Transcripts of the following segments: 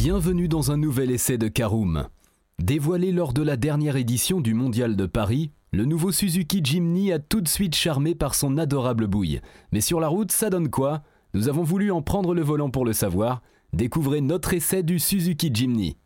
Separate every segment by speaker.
Speaker 1: Bienvenue dans un nouvel essai de Karoom. Dévoilé lors de la dernière édition du Mondial de Paris, le nouveau Suzuki Jimny a tout de suite charmé par son adorable bouille. Mais sur la route, ça donne quoi? Nous avons voulu en prendre le volant pour le savoir. Découvrez notre essai du Suzuki Jimny.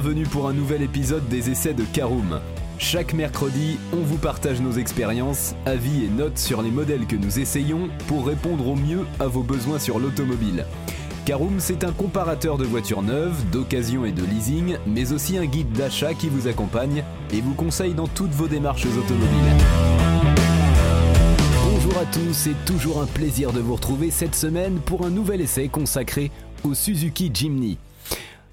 Speaker 1: Bienvenue pour un nouvel épisode des essais de Karoom. Chaque mercredi, on vous partage nos expériences, avis et notes sur les modèles que nous essayons pour répondre au mieux à vos besoins sur l'automobile. Karoom, c'est un comparateur de voitures neuves, d'occasion et de leasing, mais aussi un guide d'achat qui vous accompagne et vous conseille dans toutes vos démarches automobiles. Bonjour à tous, c'est toujours un plaisir de vous retrouver cette semaine pour un nouvel essai consacré au Suzuki Jimny.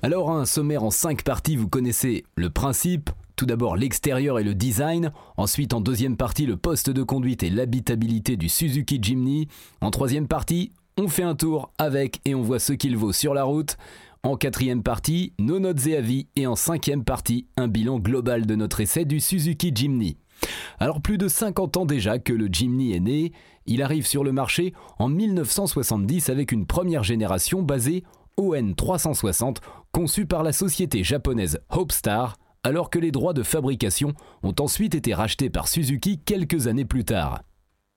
Speaker 1: Alors un sommaire en 5 parties, vous connaissez le principe, tout d'abord l'extérieur et le design, ensuite en deuxième partie le poste de conduite et l'habitabilité du Suzuki Jimny, en troisième partie on fait un tour avec et on voit ce qu'il vaut sur la route, en quatrième partie nos notes et avis. Et en cinquième partie un bilan global de notre essai du Suzuki Jimny. Alors plus de 50 ans déjà que le Jimny est né, il arrive sur le marché en 1970 avec une première génération basée ON 360 conçu par la société japonaise Hopestar, alors que les droits de fabrication ont ensuite été rachetés par Suzuki quelques années plus tard.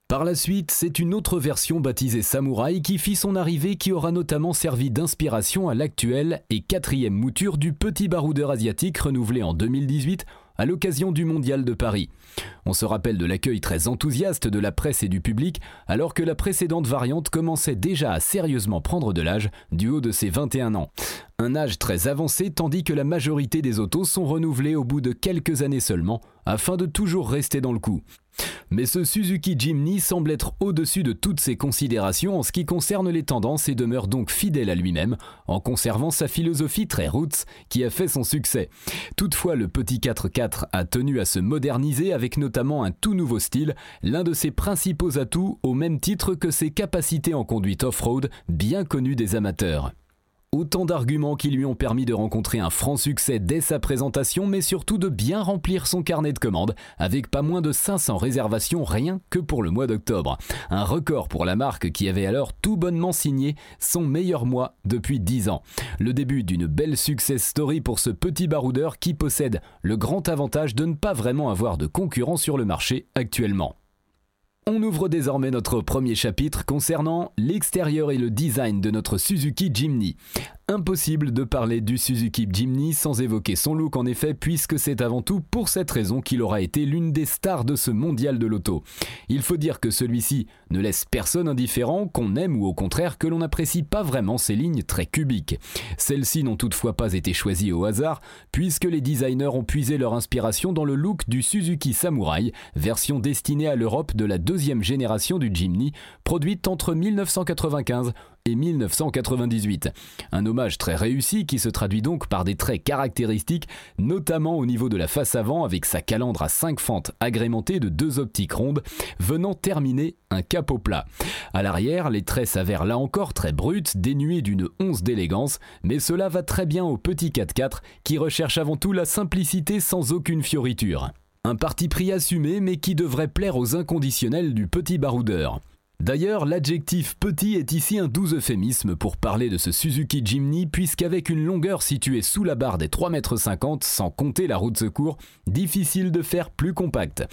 Speaker 1: Par la suite, c'est une autre version baptisée Samurai qui fit son arrivée qui aura notamment servi d'inspiration à l'actuelle et quatrième mouture du petit baroudeur asiatique renouvelé en 2018 à l'occasion du Mondial de Paris. On se rappelle de l'accueil très enthousiaste de la presse et du public, alors que la précédente variante commençait déjà à sérieusement prendre de l'âge du haut de ses 21 ans. Un âge très avancé tandis que la majorité des autos sont renouvelées au bout de quelques années seulement, afin de toujours rester dans le coup. Mais ce Suzuki Jimny semble être au-dessus de toutes ces considérations en ce qui concerne les tendances et demeure donc fidèle à lui-même, en conservant sa philosophie très roots qui a fait son succès. Toutefois, le petit 4x4 a tenu à se moderniser avec notamment un tout nouveau style, l'un de ses principaux atouts au même titre que ses capacités en conduite off-road bien connues des amateurs. Autant d'arguments qui lui ont permis de rencontrer un franc succès dès sa présentation, mais surtout de bien remplir son carnet de commandes, avec pas moins de 500 réservations rien que pour le mois d'octobre. Un record pour la marque qui avait alors tout bonnement signé son meilleur mois depuis 10 ans. Le début d'une belle success story pour ce petit baroudeur qui possède le grand avantage de ne pas vraiment avoir de concurrents sur le marché actuellement. On ouvre désormais notre premier chapitre concernant l'extérieur et le design de notre Suzuki Jimny. Impossible de parler du Suzuki Jimny sans évoquer son look en effet, puisque c'est avant tout pour cette raison qu'il aura été l'une des stars de ce mondial de l'auto. Il faut dire que celui-ci ne laisse personne indifférent, qu'on aime ou au contraire que l'on n'apprécie pas vraiment ses lignes très cubiques. Celles-ci n'ont toutefois pas été choisies au hasard, puisque les designers ont puisé leur inspiration dans le look du Suzuki Samurai, version destinée à l'Europe de la deuxième génération du Jimny, produite entre 1995 et 1998. Un hommage très réussi qui se traduit donc par des traits caractéristiques, notamment au niveau de la face avant avec sa calandre à 5 fentes agrémentée de deux optiques rondes, venant terminer un capot plat. À l'arrière, les traits s'avèrent là encore très bruts, dénués d'une once d'élégance, mais cela va très bien au petit 4x4 qui recherche avant tout la simplicité sans aucune fioriture. Un parti pris assumé mais qui devrait plaire aux inconditionnels du petit baroudeur. D'ailleurs, l'adjectif petit est ici un doux euphémisme pour parler de ce Suzuki Jimny, puisqu'avec une longueur située sous la barre des 3,50 m sans compter la roue de secours, difficile de faire plus compact.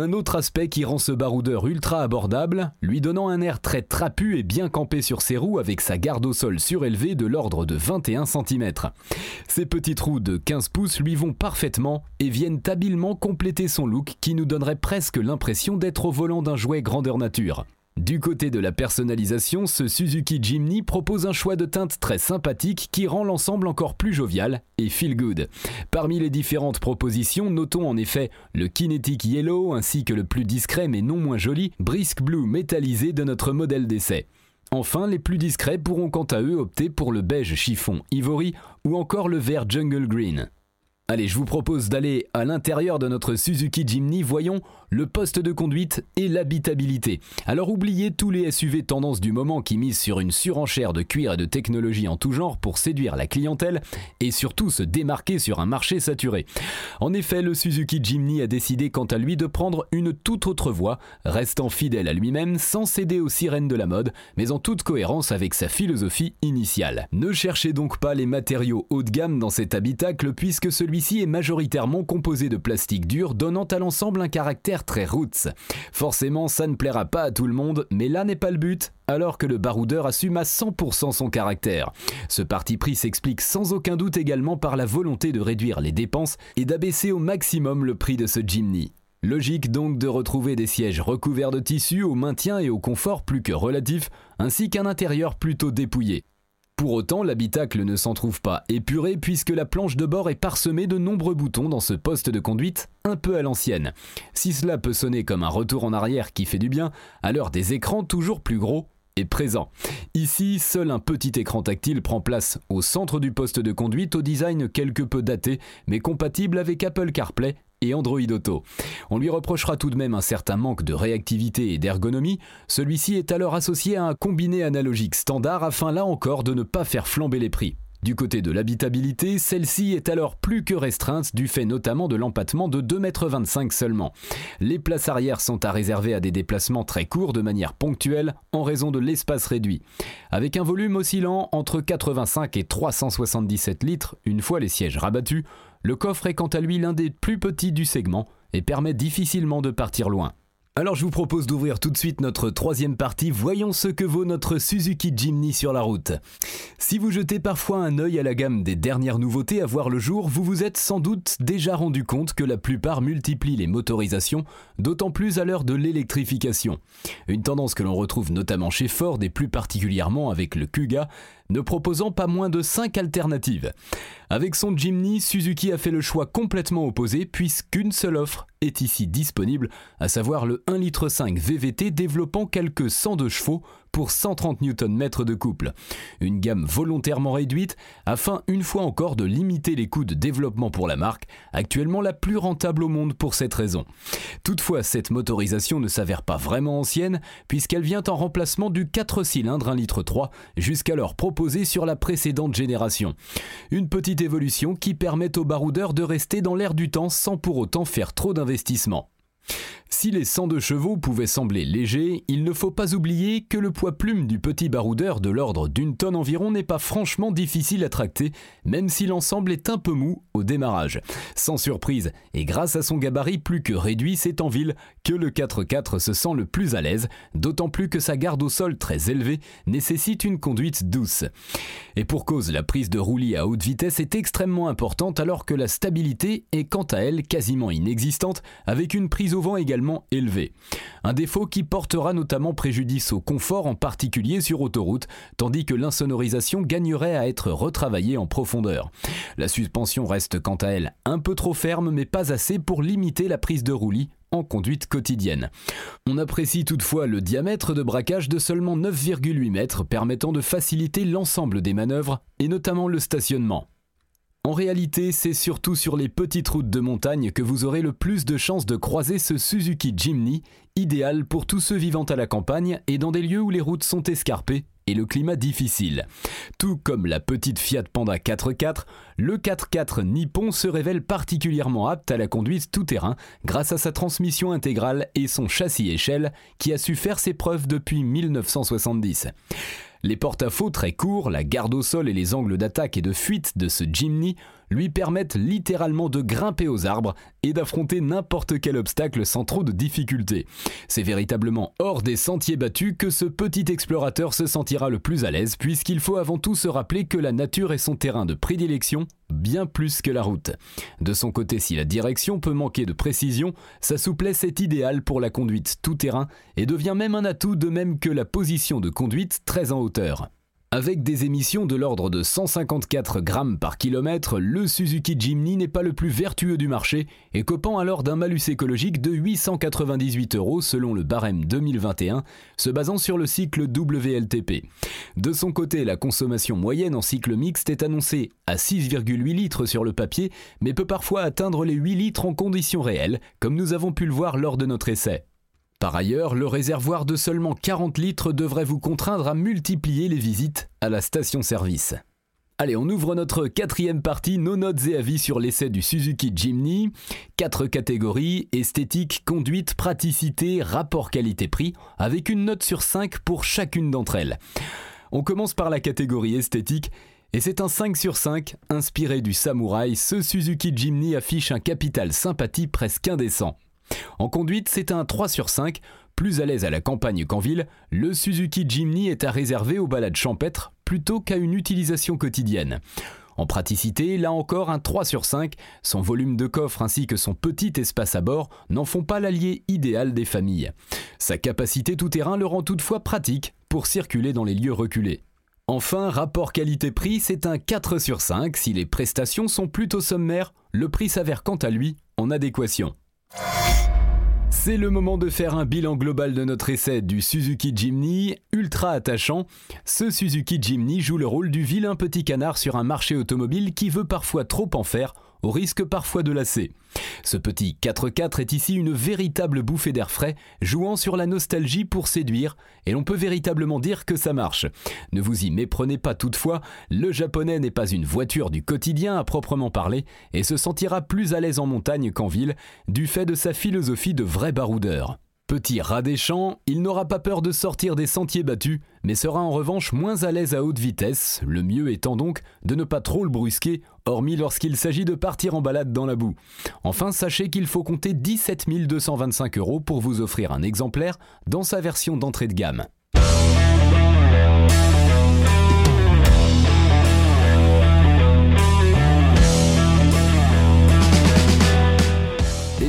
Speaker 1: Un autre aspect qui rend ce baroudeur ultra abordable, lui donnant un air très trapu et bien campé sur ses roues avec sa garde au sol surélevée de l'ordre de 21 cm. Ces petites roues de 15 pouces lui vont parfaitement et viennent habilement compléter son look qui nous donnerait presque l'impression d'être au volant d'un jouet grandeur nature. Du côté de la personnalisation, ce Suzuki Jimny propose un choix de teintes très sympathique qui rend l'ensemble encore plus jovial et feel good. Parmi les différentes propositions, notons en effet le Kinetic Yellow ainsi que le plus discret mais non moins joli Brisk Blue métallisé de notre modèle d'essai. Enfin, les plus discrets pourront quant à eux opter pour le beige chiffon Ivory ou encore le vert Jungle Green. Allez, je vous propose d'aller à l'intérieur de notre Suzuki Jimny, voyons le poste de conduite et l'habitabilité. Alors oubliez tous les SUV tendances du moment qui misent sur une surenchère de cuir et de technologie en tout genre pour séduire la clientèle et surtout se démarquer sur un marché saturé. En effet, le Suzuki Jimny a décidé quant à lui de prendre une toute autre voie, restant fidèle à lui-même sans céder aux sirènes de la mode, mais en toute cohérence avec sa philosophie initiale. Ne cherchez donc pas les matériaux haut de gamme dans cet habitacle puisque celui est majoritairement composé de plastique dur, donnant à l'ensemble un caractère très roots. Forcément, ça ne plaira pas à tout le monde, mais là n'est pas le but, alors que le baroudeur assume à 100% son caractère. Ce parti pris s'explique sans aucun doute également par la volonté de réduire les dépenses et d'abaisser au maximum le prix de ce Jimny. Logique donc de retrouver des sièges recouverts de tissu au maintien et au confort plus que relatif, ainsi qu'un intérieur plutôt dépouillé. Pour autant, l'habitacle ne s'en trouve pas épuré puisque la planche de bord est parsemée de nombreux boutons dans ce poste de conduite un peu à l'ancienne. Si cela peut sonner comme un retour en arrière qui fait du bien, à l'heure des écrans toujours plus gros, est présent. Ici, seul un petit écran tactile prend place au centre du poste de conduite au design quelque peu daté, mais compatible avec Apple CarPlay et Android Auto. On lui reprochera tout de même un certain manque de réactivité et d'ergonomie, celui-ci est alors associé à un combiné analogique standard afin là encore de ne pas faire flamber les prix. Du côté de l'habitabilité, celle-ci est alors plus que restreinte du fait notamment de l'empattement de 2,25 m seulement. Les places arrière sont à réserver à des déplacements très courts de manière ponctuelle en raison de l'espace réduit. Avec un volume oscillant entre 85 et 377 litres une fois les sièges rabattus, le coffre est quant à lui l'un des plus petits du segment et permet difficilement de partir loin. Alors je vous propose d'ouvrir tout de suite notre troisième partie, voyons ce que vaut notre Suzuki Jimny sur la route. Si vous jetez parfois un œil à la gamme des dernières nouveautés à voir le jour, vous vous êtes sans doute déjà rendu compte que la plupart multiplient les motorisations, d'autant plus à l'heure de l'électrification. Une tendance que l'on retrouve notamment chez Ford et plus particulièrement avec le Kuga, ne proposant pas moins de 5 alternatives. Avec son Jimny, Suzuki a fait le choix complètement opposé puisqu'une seule offre est ici disponible, à savoir le 1,5 litre VVT développant quelques 102 chevaux pour 130 Nm de couple. Une gamme volontairement réduite afin une fois encore de limiter les coûts de développement pour la marque, actuellement la plus rentable au monde pour cette raison. Toutefois, cette motorisation ne s'avère pas vraiment ancienne puisqu'elle vient en remplacement du 4 cylindres 1 litre 3 jusqu'alors proposé sur la précédente génération. Une petite évolution qui permet aux baroudeurs de rester dans l'air du temps sans pour autant faire trop d'investissement. Si les 102 chevaux pouvaient sembler légers, il ne faut pas oublier que le poids plume du petit baroudeur de l'ordre d'une tonne environ n'est pas franchement difficile à tracter, même si l'ensemble est un peu mou au démarrage. Sans surprise, et grâce à son gabarit plus que réduit, c'est en ville que le 4x4 se sent le plus à l'aise, d'autant plus que sa garde au sol très élevée nécessite une conduite douce. Et pour cause, la prise de roulis à haute vitesse est extrêmement importante alors que la stabilité est quant à elle quasiment inexistante, avec une prise au vent également élevé. Un défaut qui portera notamment préjudice au confort, en particulier sur autoroute, tandis que l'insonorisation gagnerait à être retravaillée en profondeur. La suspension reste quant à elle un peu trop ferme, mais pas assez pour limiter la prise de roulis en conduite quotidienne. On apprécie toutefois le diamètre de braquage de seulement 9,8 mètres permettant de faciliter l'ensemble des manœuvres et notamment le stationnement. En réalité, c'est surtout sur les petites routes de montagne que vous aurez le plus de chances de croiser ce Suzuki Jimny, idéal pour tous ceux vivant à la campagne et dans des lieux où les routes sont escarpées et le climat difficile. Tout comme la petite Fiat Panda 4x4, le 4x4 Nippon se révèle particulièrement apte à la conduite tout-terrain grâce à sa transmission intégrale et son châssis échelle qui a su faire ses preuves depuis 1970. Les porte-à-faux très courts, la garde au sol et les angles d'attaque et de fuite de ce Jimny lui permettent littéralement de grimper aux arbres et d'affronter n'importe quel obstacle sans trop de difficultés. C'est véritablement hors des sentiers battus que ce petit explorateur se sentira le plus à l'aise puisqu'il faut avant tout se rappeler que la nature est son terrain de prédilection bien plus que la route. De son côté, si la direction peut manquer de précision, sa souplesse est idéale pour la conduite tout-terrain et devient même un atout de même que la position de conduite très en hauteur. Avec des émissions de l'ordre de 154 grammes par kilomètre, le Suzuki Jimny n'est pas le plus vertueux du marché et copant alors d'un malus écologique de 898 euros selon le barème 2021, se basant sur le cycle WLTP. De son côté, la consommation moyenne en cycle mixte est annoncée à 6,8 litres sur le papier, mais peut parfois atteindre les 8 litres en conditions réelles, comme nous avons pu le voir lors de notre essai. Par ailleurs, le réservoir de seulement 40 litres devrait vous contraindre à multiplier les visites à la station-service. Allez, on ouvre notre quatrième partie, nos notes et avis sur l'essai du Suzuki Jimny. Quatre catégories, esthétique, conduite, praticité, rapport qualité-prix, avec une note sur 5 pour chacune d'entre elles. On commence par la catégorie esthétique, et c'est un 5 sur 5, inspiré du samouraï, ce Suzuki Jimny affiche un capital sympathie presque indécent. En conduite, c'est un 3 sur 5. Plus à l'aise à la campagne qu'en ville, le Suzuki Jimny est à réserver aux balades champêtres plutôt qu'à une utilisation quotidienne. En praticité, là encore un 3 sur 5, son volume de coffre ainsi que son petit espace à bord n'en font pas l'allié idéal des familles. Sa capacité tout-terrain le rend toutefois pratique pour circuler dans les lieux reculés. Enfin, rapport qualité-prix, c'est un 4 sur 5. Si les prestations sont plutôt sommaires, le prix s'avère quant à lui en adéquation. C'est le moment de faire un bilan global de notre essai du Suzuki Jimny, ultra attachant. Ce Suzuki Jimny joue le rôle du vilain petit canard sur un marché automobile qui veut parfois trop en faire au risque parfois de lasser. Ce petit 4x4 est ici une véritable bouffée d'air frais, jouant sur la nostalgie pour séduire, et l'on peut véritablement dire que ça marche. Ne vous y méprenez pas toutefois, le japonais n'est pas une voiture du quotidien à proprement parler, et se sentira plus à l'aise en montagne qu'en ville, du fait de sa philosophie de vrai baroudeur. Petit rat des champs, il n'aura pas peur de sortir des sentiers battus, mais sera en revanche moins à l'aise à haute vitesse, le mieux étant donc de ne pas trop le brusquer, hormis lorsqu'il s'agit de partir en balade dans la boue. Enfin, sachez qu'il faut compter 17 225 euros pour vous offrir un exemplaire dans sa version d'entrée de gamme.